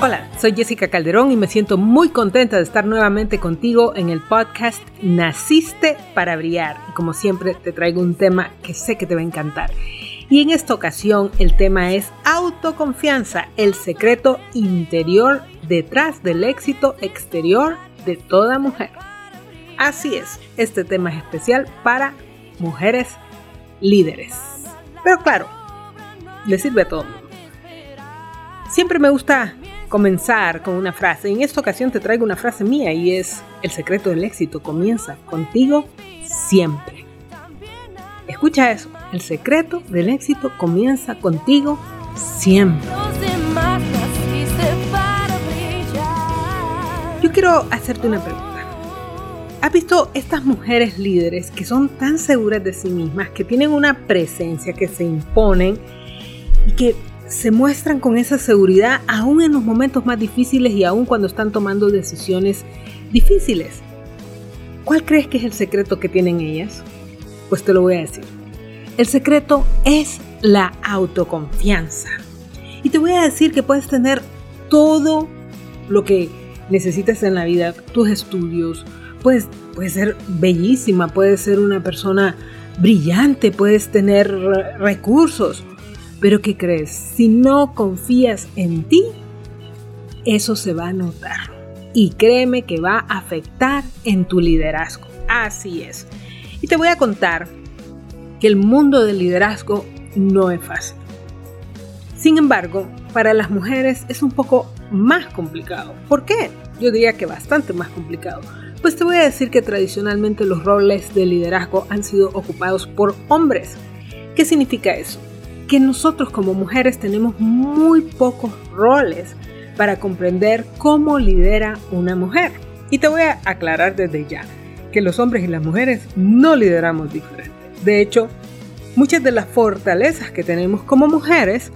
Hola, soy Jessica Calderón y me siento muy contenta de estar nuevamente contigo en el podcast Naciste para Brillar. Y como siempre te traigo un tema que sé que te va a encantar. Y en esta ocasión el tema es autoconfianza, el secreto interior detrás del éxito exterior de toda mujer. Así es, este tema es especial para mujeres líderes. Pero claro, le sirve a todo Siempre me gusta comenzar con una frase. En esta ocasión te traigo una frase mía y es, el secreto del éxito comienza contigo siempre. Escucha eso, el secreto del éxito comienza contigo siempre. Yo quiero hacerte una pregunta. ¿Has visto estas mujeres líderes que son tan seguras de sí mismas, que tienen una presencia, que se imponen y que se muestran con esa seguridad aún en los momentos más difíciles y aún cuando están tomando decisiones difíciles. ¿Cuál crees que es el secreto que tienen ellas? Pues te lo voy a decir. El secreto es la autoconfianza. Y te voy a decir que puedes tener todo lo que necesitas en la vida, tus estudios, puedes, puedes ser bellísima, puedes ser una persona brillante, puedes tener recursos, pero ¿qué crees? Si no confías en ti, eso se va a notar. Y créeme que va a afectar en tu liderazgo. Así es. Y te voy a contar que el mundo del liderazgo no es fácil. Sin embargo, para las mujeres es un poco más complicado. ¿Por qué? Yo diría que bastante más complicado. Pues te voy a decir que tradicionalmente los roles de liderazgo han sido ocupados por hombres. ¿Qué significa eso? Que nosotros como mujeres tenemos muy pocos roles para comprender cómo lidera una mujer. Y te voy a aclarar desde ya que los hombres y las mujeres no lideramos diferente. De hecho, muchas de las fortalezas que tenemos como mujeres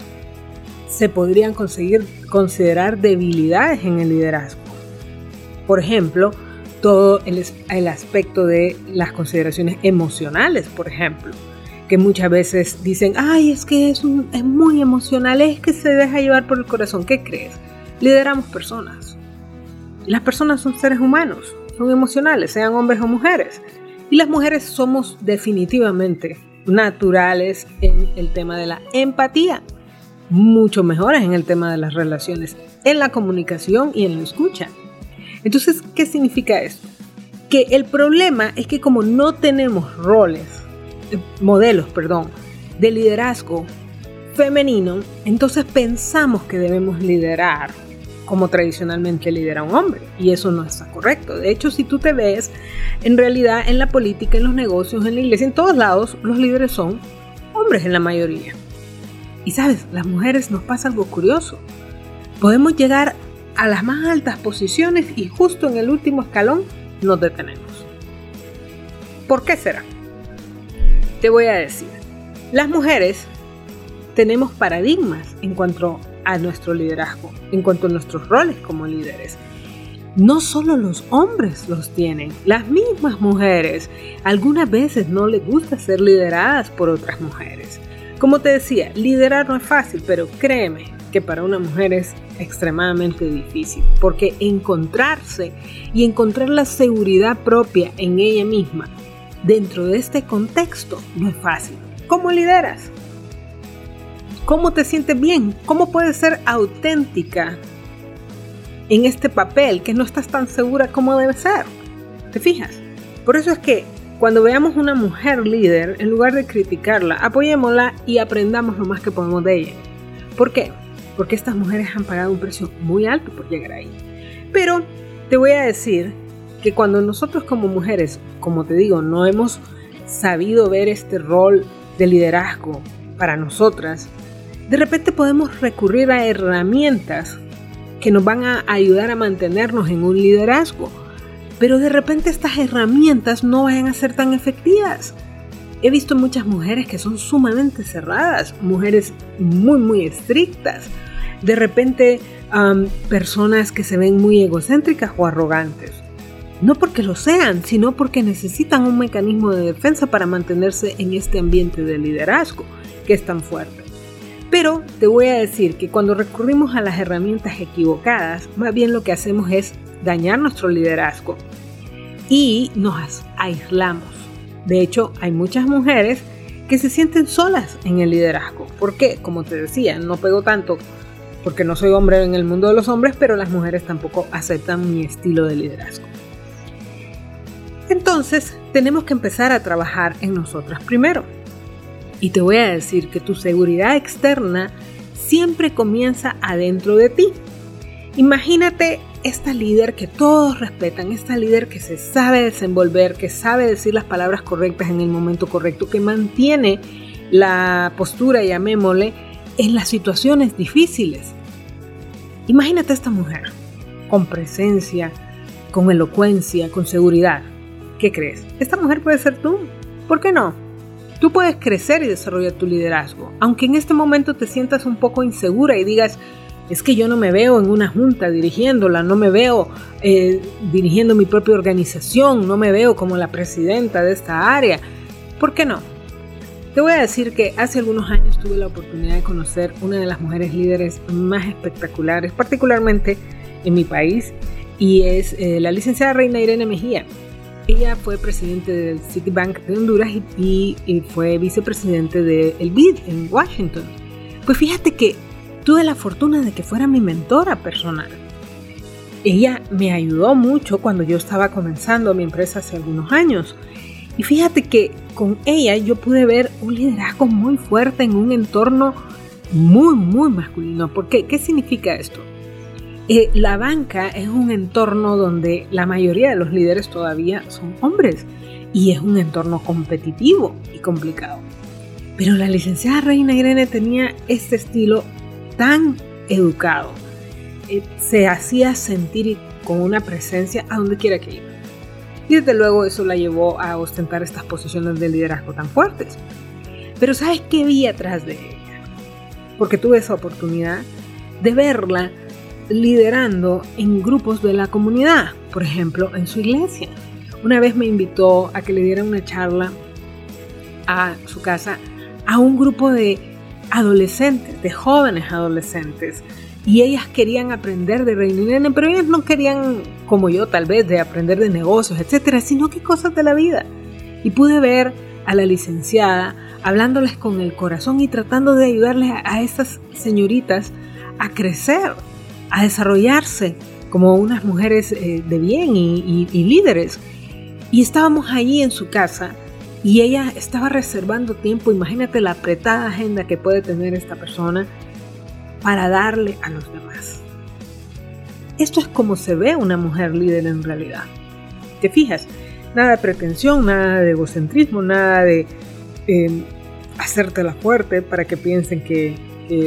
se podrían conseguir considerar debilidades en el liderazgo. Por ejemplo, todo el, el aspecto de las consideraciones emocionales, por ejemplo que muchas veces dicen, ay, es que es, muy emocional, es que se deja llevar por el corazón. ¿Qué crees? Lideramos personas. Las personas son seres humanos, son emocionales, sean hombres o mujeres. Y las mujeres somos definitivamente naturales en el tema de la empatía, mucho mejores en el tema de las relaciones, en la comunicación y en la escucha. Entonces, ¿qué significa esto? Que el problema es que como no tenemos roles modelos, perdón, de liderazgo femenino, entonces pensamos que debemos liderar como tradicionalmente lidera un hombre. Y eso no está correcto. De hecho, si tú te ves, en realidad en la política, en los negocios, en la iglesia, en todos lados, los líderes son hombres en la mayoría. Y sabes, las mujeres nos pasa algo curioso. Podemos llegar a las más altas posiciones y justo en el último escalón nos detenemos. ¿Por qué será? Te voy a decir, las mujeres tenemos paradigmas en cuanto a nuestro liderazgo, en cuanto a nuestros roles como líderes. No solo los hombres los tienen, las mismas mujeres algunas veces no les gusta ser lideradas por otras mujeres. Como te decía, liderar no es fácil, pero créeme que para una mujer es extremadamente difícil, porque encontrarse y encontrar la seguridad propia en ella misma dentro de este contexto no es fácil. ¿Cómo lideras? ¿Cómo te sientes bien? ¿Cómo puedes ser auténtica en este papel que no estás tan segura como debe ser? ¿Te fijas? Por eso es que cuando veamos una mujer líder, en lugar de criticarla, apoyémosla y aprendamos lo más que podemos de ella. ¿Por qué? Porque estas mujeres han pagado un precio muy alto por llegar ahí. Pero te voy a decir que cuando nosotros como mujeres, como te digo, no hemos sabido ver este rol de liderazgo para nosotras, de repente podemos recurrir a herramientas que nos van a ayudar a mantenernos en un liderazgo. Pero de repente estas herramientas no vayan a ser tan efectivas. He visto muchas mujeres que son sumamente cerradas, mujeres muy, muy estrictas. De repente personas que se ven muy egocéntricas o arrogantes no porque lo sean, sino porque necesitan un mecanismo de defensa para mantenerse en este ambiente de liderazgo que es tan fuerte. Pero te voy a decir que cuando recurrimos a las herramientas equivocadas, más bien lo que hacemos es dañar nuestro liderazgo y nos aislamos. De hecho, hay muchas mujeres que se sienten solas en el liderazgo. ¿Por qué? Como te decía, no pego tanto porque no soy hombre en el mundo de los hombres, pero las mujeres tampoco aceptan mi estilo de liderazgo. Entonces, tenemos que empezar a trabajar en nosotras primero. Y te voy a decir que tu seguridad externa siempre comienza adentro de ti. Imagínate esta líder que todos respetan, esta líder que se sabe desenvolver, que sabe decir las palabras correctas en el momento correcto, que mantiene la postura, llamémosle, en las situaciones difíciles. Imagínate esta mujer, con presencia, con elocuencia, con seguridad. ¿Qué crees? Esta mujer puede ser tú. ¿Por qué no? Tú puedes crecer y desarrollar tu liderazgo, aunque en este momento te sientas un poco insegura y digas, es que yo no me veo en una junta dirigiéndola, no me veo eh, dirigiendo mi propia organización, no me veo como la presidenta de esta área. ¿Por qué no? Te voy a decir que hace algunos años tuve la oportunidad de conocer una de las mujeres líderes más espectaculares, particularmente en mi país, y es eh, la licenciada Reina Irene Mejía. Ella fue presidente del Citibank de Honduras y, fue vicepresidente del BID en Washington. Pues fíjate que tuve la fortuna de que fuera mi mentora personal. Ella me ayudó mucho cuando yo estaba comenzando mi empresa hace algunos años. Y fíjate que con ella yo pude ver un liderazgo muy fuerte en un entorno muy, muy masculino. ¿Por qué? ¿Qué significa esto? La banca es un entorno donde la mayoría de los líderes todavía son hombres y es un entorno competitivo y complicado. Pero la licenciada Reina Irene tenía este estilo tan educado, eh, se hacía sentir con una presencia a donde quiera que iba. Y desde luego eso la llevó a ostentar estas posiciones de liderazgo tan fuertes. Pero ¿sabes qué vi atrás de ella? Porque tuve esa oportunidad de verla liderando en grupos de la comunidad, por ejemplo, en su iglesia. Una vez me invitó a que le diera una charla a su casa a un grupo de adolescentes, de jóvenes adolescentes. Y ellas querían aprender de Reina Irene, pero ellas no querían, como yo tal vez, de aprender de negocios, etcétera, sino que cosas de la vida. Y pude ver a la licenciada hablándoles con el corazón y tratando de ayudarles a, estas señoritas a crecer, a desarrollarse como unas mujeres eh, de bien y, líderes. Y estábamos allí en su casa y ella estaba reservando tiempo, imagínate la apretada agenda que puede tener esta persona para darle a los demás. Esto es como se ve una mujer líder en realidad. ¿Te fijas? Nada de pretensión, nada de egocentrismo, nada de eh, hacértela fuerte para que piensen que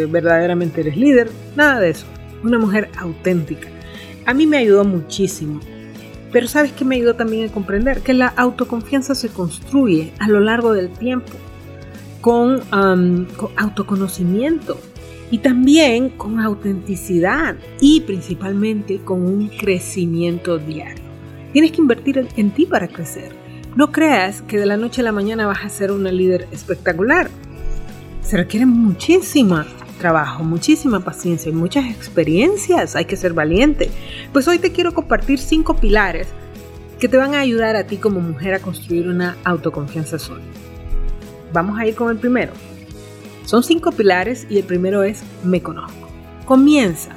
verdaderamente eres líder, nada de eso. Una mujer auténtica. A mí me ayudó muchísimo pero sabes que me ayudó también a comprender que la autoconfianza se construye a lo largo del tiempo con, autoconocimiento y también con autenticidad y principalmente con un crecimiento diario. Tienes que invertir en ti para crecer. No creas que de la noche a la mañana vas a ser una líder espectacular. Se requiere muchísima trabajo, muchísima paciencia y muchas experiencias. Hay que ser valiente. Pues hoy te quiero compartir cinco pilares que te van a ayudar a ti como mujer a construir una autoconfianza sólida. Vamos a ir con el primero. Son cinco pilares y el primero es me conozco. Comienza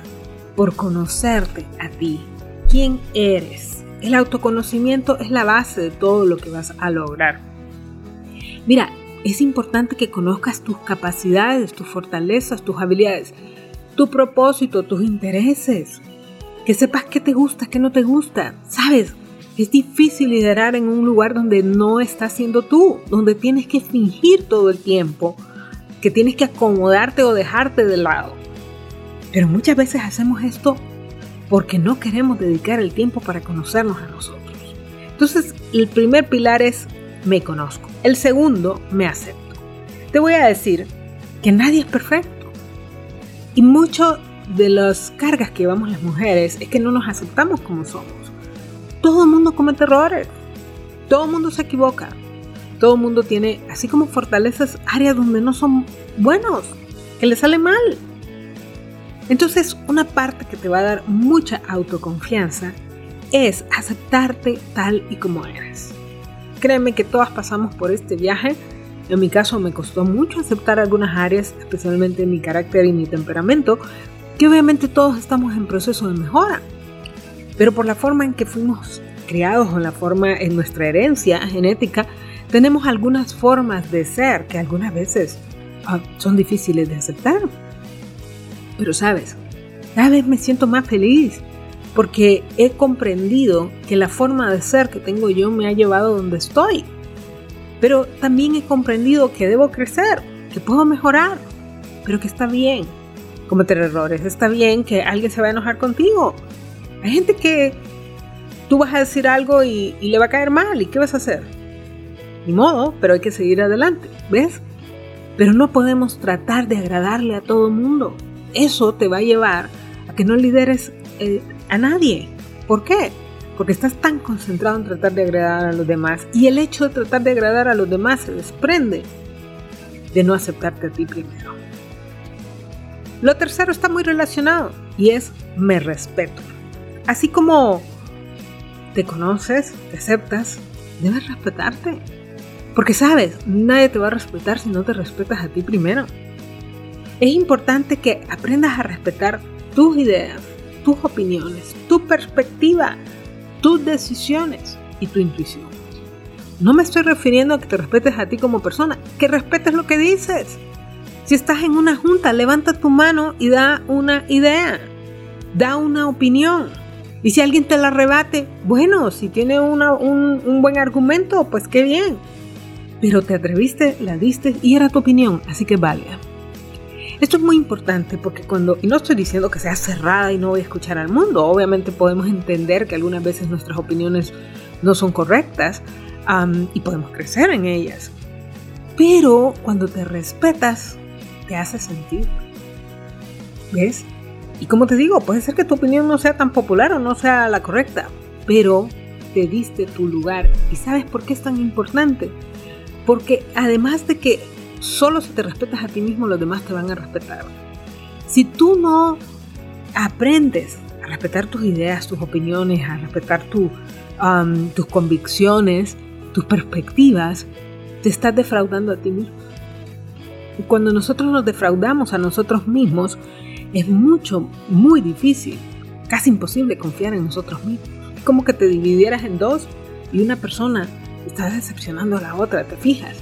por conocerte a ti, quién eres. El autoconocimiento es la base de todo lo que vas a lograr. Mira, es importante que conozcas tus capacidades, tus fortalezas, tus habilidades, tu propósito, tus intereses. Que sepas qué te gusta, qué no te gusta. Sabes, es difícil liderar en un lugar donde no estás siendo tú, donde tienes que fingir todo el tiempo, que tienes que acomodarte o dejarte de lado. Pero muchas veces hacemos esto porque no queremos dedicar el tiempo para conocernos a nosotros. Entonces, el primer pilar es me conozco. El segundo, me acepto. Te voy a decir que nadie es perfecto. Y mucho de las cargas que llevamos las mujeres es que no nos aceptamos como somos. Todo el mundo comete errores. Todo el mundo se equivoca. Todo el mundo tiene, así como fortalezas, áreas donde no son buenos. que le sale mal. Entonces, una parte que te va a dar mucha autoconfianza es aceptarte tal y como eres. Créeme que todas pasamos por este viaje. En mi caso me costó mucho aceptar algunas áreas, especialmente mi carácter y mi temperamento, que obviamente todos estamos en proceso de mejora. Pero por la forma en que fuimos criados o la forma en nuestra herencia genética, tenemos algunas formas de ser que algunas veces ah, son difíciles de aceptar. Pero sabes, cada vez me siento más feliz porque he comprendido que la forma de ser que tengo yo me ha llevado donde estoy. Pero también he comprendido que debo crecer, que puedo mejorar, pero que está bien cometer errores, está bien que alguien se va a enojar contigo. Hay gente que tú vas a decir algo y, le va a caer mal, ¿y qué vas a hacer? Ni modo, pero hay que seguir adelante, ¿ves? Pero no podemos tratar de agradarle a todo el mundo. Eso te va a llevar a que no lideres eh, a nadie. ¿Por qué? Porque estás tan concentrado en tratar de agradar a los demás y el hecho de tratar de agradar a los demás se desprende de no aceptarte a ti primero. Lo tercero está muy relacionado y es me respeto. Así como te conoces, te aceptas, debes respetarte. Porque sabes, nadie te va a respetar si no te respetas a ti primero. Es importante que aprendas a respetar tus ideas, tus opiniones, tu perspectiva, tus decisiones y tu intuición. No me estoy refiriendo a que te respetes a ti como persona, que respetes lo que dices. Si estás en una junta, levanta tu mano y da una idea, da una opinión. Y si alguien te la rebate, bueno, si tiene un, un buen argumento, pues qué bien. Pero te atreviste, la diste y era tu opinión, así que vale. Esto es muy importante porque cuando, y no estoy diciendo que sea cerrada y no voy a escuchar al mundo, obviamente podemos entender que algunas veces nuestras opiniones no son correctas y podemos crecer en ellas. Pero cuando te respetas, te hace sentir. ¿Ves? Y como te digo, puede ser que tu opinión no sea tan popular o no sea la correcta, pero te diste tu lugar. ¿Y sabes por qué es tan importante? Porque además de que solo si te respetas a ti mismo los demás te van a respetar. Si tú no aprendes a respetar tus ideas, tus opiniones, a respetar um, tus convicciones, tus perspectivas, te estás defraudando a ti mismo. Y cuando nosotros nos defraudamos a nosotros mismos, es mucho, muy difícil, casi imposible confiar en nosotros mismos. Es como que te dividieras en dos y una persona está decepcionando a la otra, ¿te fijas?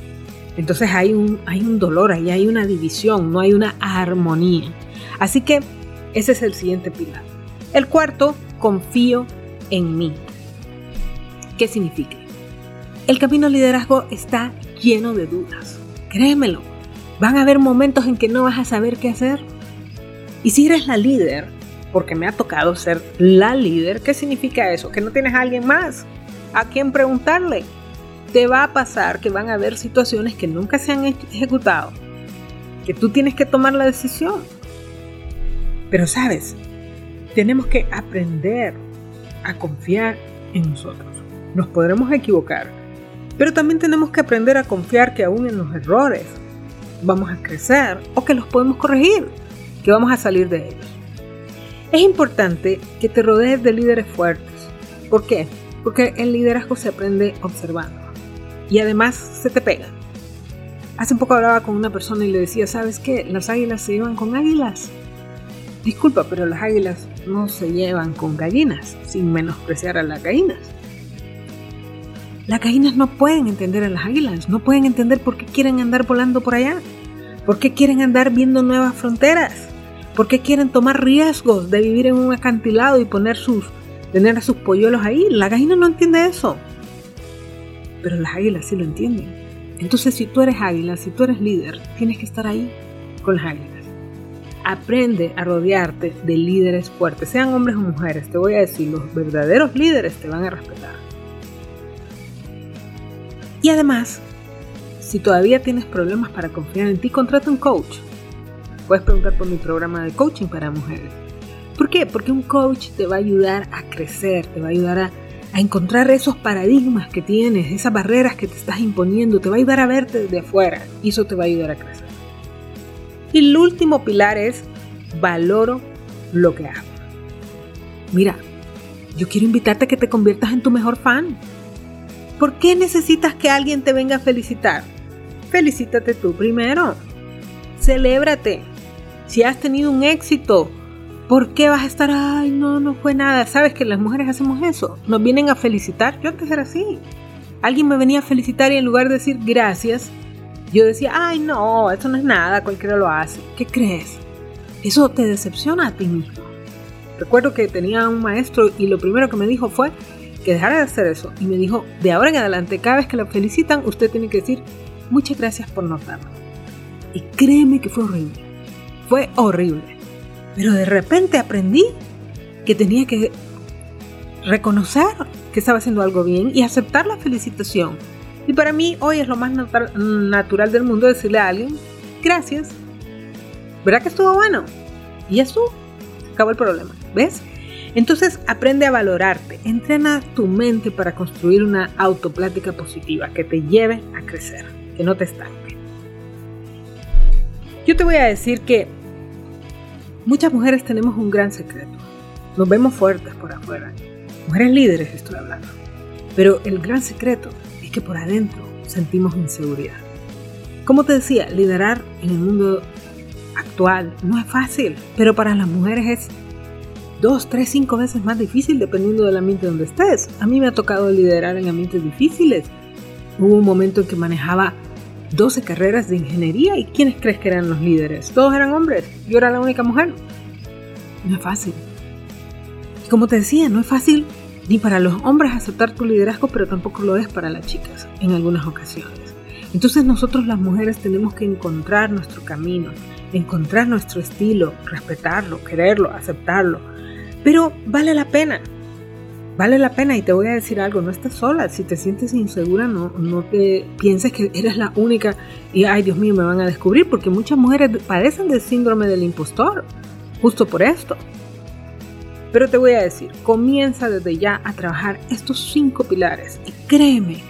Entonces hay un, hay un dolor, ahí hay una división, no hay una armonía. Así que ese es el siguiente pilar. El cuarto, confío en mí. ¿Qué significa? El camino al liderazgo está lleno de dudas. Créemelo. Van a haber momentos en que no vas a saber qué hacer. Y si eres la líder, porque me ha tocado ser la líder, ¿qué significa eso? Que no tienes a alguien más a quien preguntarle te va a pasar que van a haber situaciones que nunca se han ejecutado, que tú tienes que tomar la decisión. Pero sabes, tenemos que aprender a confiar en nosotros. Nos podremos equivocar, pero también tenemos que aprender a confiar que aún en los errores vamos a crecer o que los podemos corregir, que vamos a salir de ellos. Es importante que te rodees de líderes fuertes. ¿Por qué? Porque el liderazgo se aprende observando y además se te pega. Hace un poco hablaba con una persona y le decía, ¿sabes qué? Las águilas se llevan con águilas. Disculpa, pero las águilas no se llevan con gallinas, sin menospreciar a las gallinas. Las gallinas no pueden entender a las águilas, no pueden entender por qué quieren andar volando por allá, por qué quieren andar viendo nuevas fronteras, por qué quieren tomar riesgos de vivir en un acantilado y poner sus, tener a sus polluelos ahí. La gallina no entiende eso pero las águilas sí lo entienden. Entonces, si tú eres águila, si tú eres líder, tienes que estar ahí con las águilas. Aprende a rodearte de líderes fuertes, sean hombres o mujeres. Te voy a decir, los verdaderos líderes te van a respetar. Y además, si todavía tienes problemas para confiar en ti, contrata un coach. Puedes preguntar por mi programa de coaching para mujeres. ¿Por qué? Porque un coach te va a ayudar a crecer, te va a ayudar a a encontrar esos paradigmas que tienes, esas barreras que te estás imponiendo, te va a ayudar a verte desde afuera y eso te va a ayudar a crecer. Y el último pilar es valoro lo que hago. Mira, yo quiero invitarte a que te conviertas en tu mejor fan. ¿Por qué necesitas que alguien te venga a felicitar? Felicítate tú primero. Celébrate. Si has tenido un éxito, ¿por qué vas a estar, ay, no, no fue nada? ¿Sabes que las mujeres hacemos eso? Nos vienen a felicitar. Yo antes era así. Alguien me venía a felicitar y en lugar de decir gracias, yo decía, ay, no, eso no es nada, cualquiera lo hace. ¿Qué crees? Eso te decepciona a ti mismo. Recuerdo que tenía un maestro y lo primero que me dijo fue que dejara de hacer eso. Y me dijo, de ahora en adelante, cada vez que lo felicitan, usted tiene que decir, muchas gracias por notarlo. Y créeme que fue horrible. Fue horrible. Pero de repente aprendí que tenía que reconocer que estaba haciendo algo bien y aceptar la felicitación. Y para mí hoy es lo más natural del mundo decirle a alguien, gracias. ¿Verdad que estuvo bueno? Y eso acabó el problema. ¿Ves? Entonces aprende a valorarte, entrena tu mente para construir una autoplática positiva que te lleve a crecer, que no te estanque. Yo te voy a decir que muchas mujeres tenemos un gran secreto. Nos vemos fuertes por afuera. Mujeres líderes estoy hablando. Pero el gran secreto es que por adentro sentimos inseguridad. Como te decía, liderar en el mundo actual no es fácil, pero para las mujeres es dos, tres, cinco veces más difícil dependiendo del ambiente donde estés. A mí me ha tocado liderar en ambientes difíciles. Hubo un momento en que manejaba 12 carreras de ingeniería y ¿quiénes crees que eran los líderes? Todos eran hombres, yo era la única mujer. No es fácil. Y como te decía, no es fácil ni para los hombres aceptar tu liderazgo, pero tampoco lo es para las chicas en algunas ocasiones. Entonces nosotros las mujeres tenemos que encontrar nuestro camino, encontrar nuestro estilo, respetarlo, quererlo, aceptarlo pero vale la pena. Vale la pena y te voy a decir algo, no estás sola. Si te sientes insegura, no, no te pienses que eres la única y, ay Dios mío, me van a descubrir, porque muchas mujeres padecen del síndrome del impostor, justo por esto. Pero te voy a decir, comienza desde ya a trabajar estos cinco pilares y créeme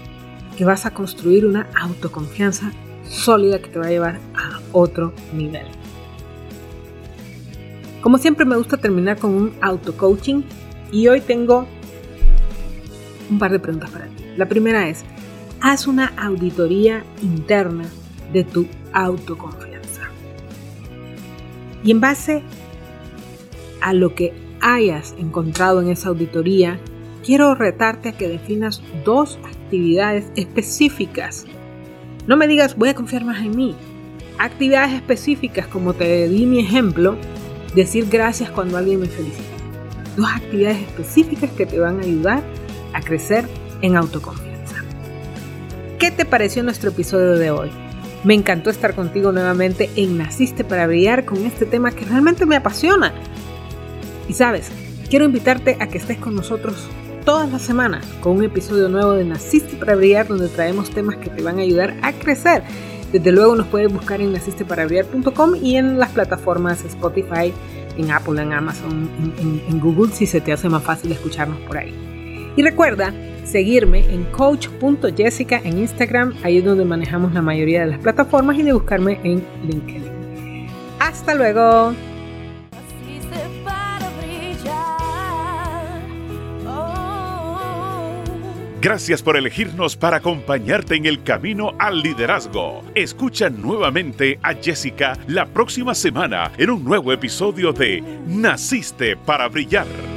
que vas a construir una autoconfianza sólida que te va a llevar a otro nivel. Como siempre me gusta terminar con un auto-coaching y hoy tengo un par de preguntas para ti. La primera es, haz una auditoría interna de tu autoconfianza. Y en base a lo que hayas encontrado en esa auditoría, quiero retarte a que definas dos actividades específicas. No me digas voy a confiar más en mí. Actividades específicas, como te di mi ejemplo, decir gracias cuando alguien me felicita. Dos actividades específicas que te van a ayudar a crecer en autoconfianza. ¿Qué te pareció nuestro episodio de hoy? Me encantó estar contigo nuevamente en Naciste para Brillar con este tema que realmente me apasiona. Y sabes, quiero invitarte a que estés con nosotros todas las semanas con un episodio nuevo de Naciste para Brillar donde traemos temas que te van a ayudar a crecer desde luego nos puedes buscar en nacisteparabriar.com y en las plataformas Spotify, en Apple, en Amazon, en, Google, si se te hace más fácil escucharnos por ahí. Y recuerda seguirme en coach.jessica en Instagram, ahí es donde manejamos la mayoría de las plataformas, y de buscarme en LinkedIn. Hasta luego. Gracias por elegirnos para acompañarte en el camino al liderazgo. Escucha nuevamente a Jessica la próxima semana en un nuevo episodio de Naciste para Brillar.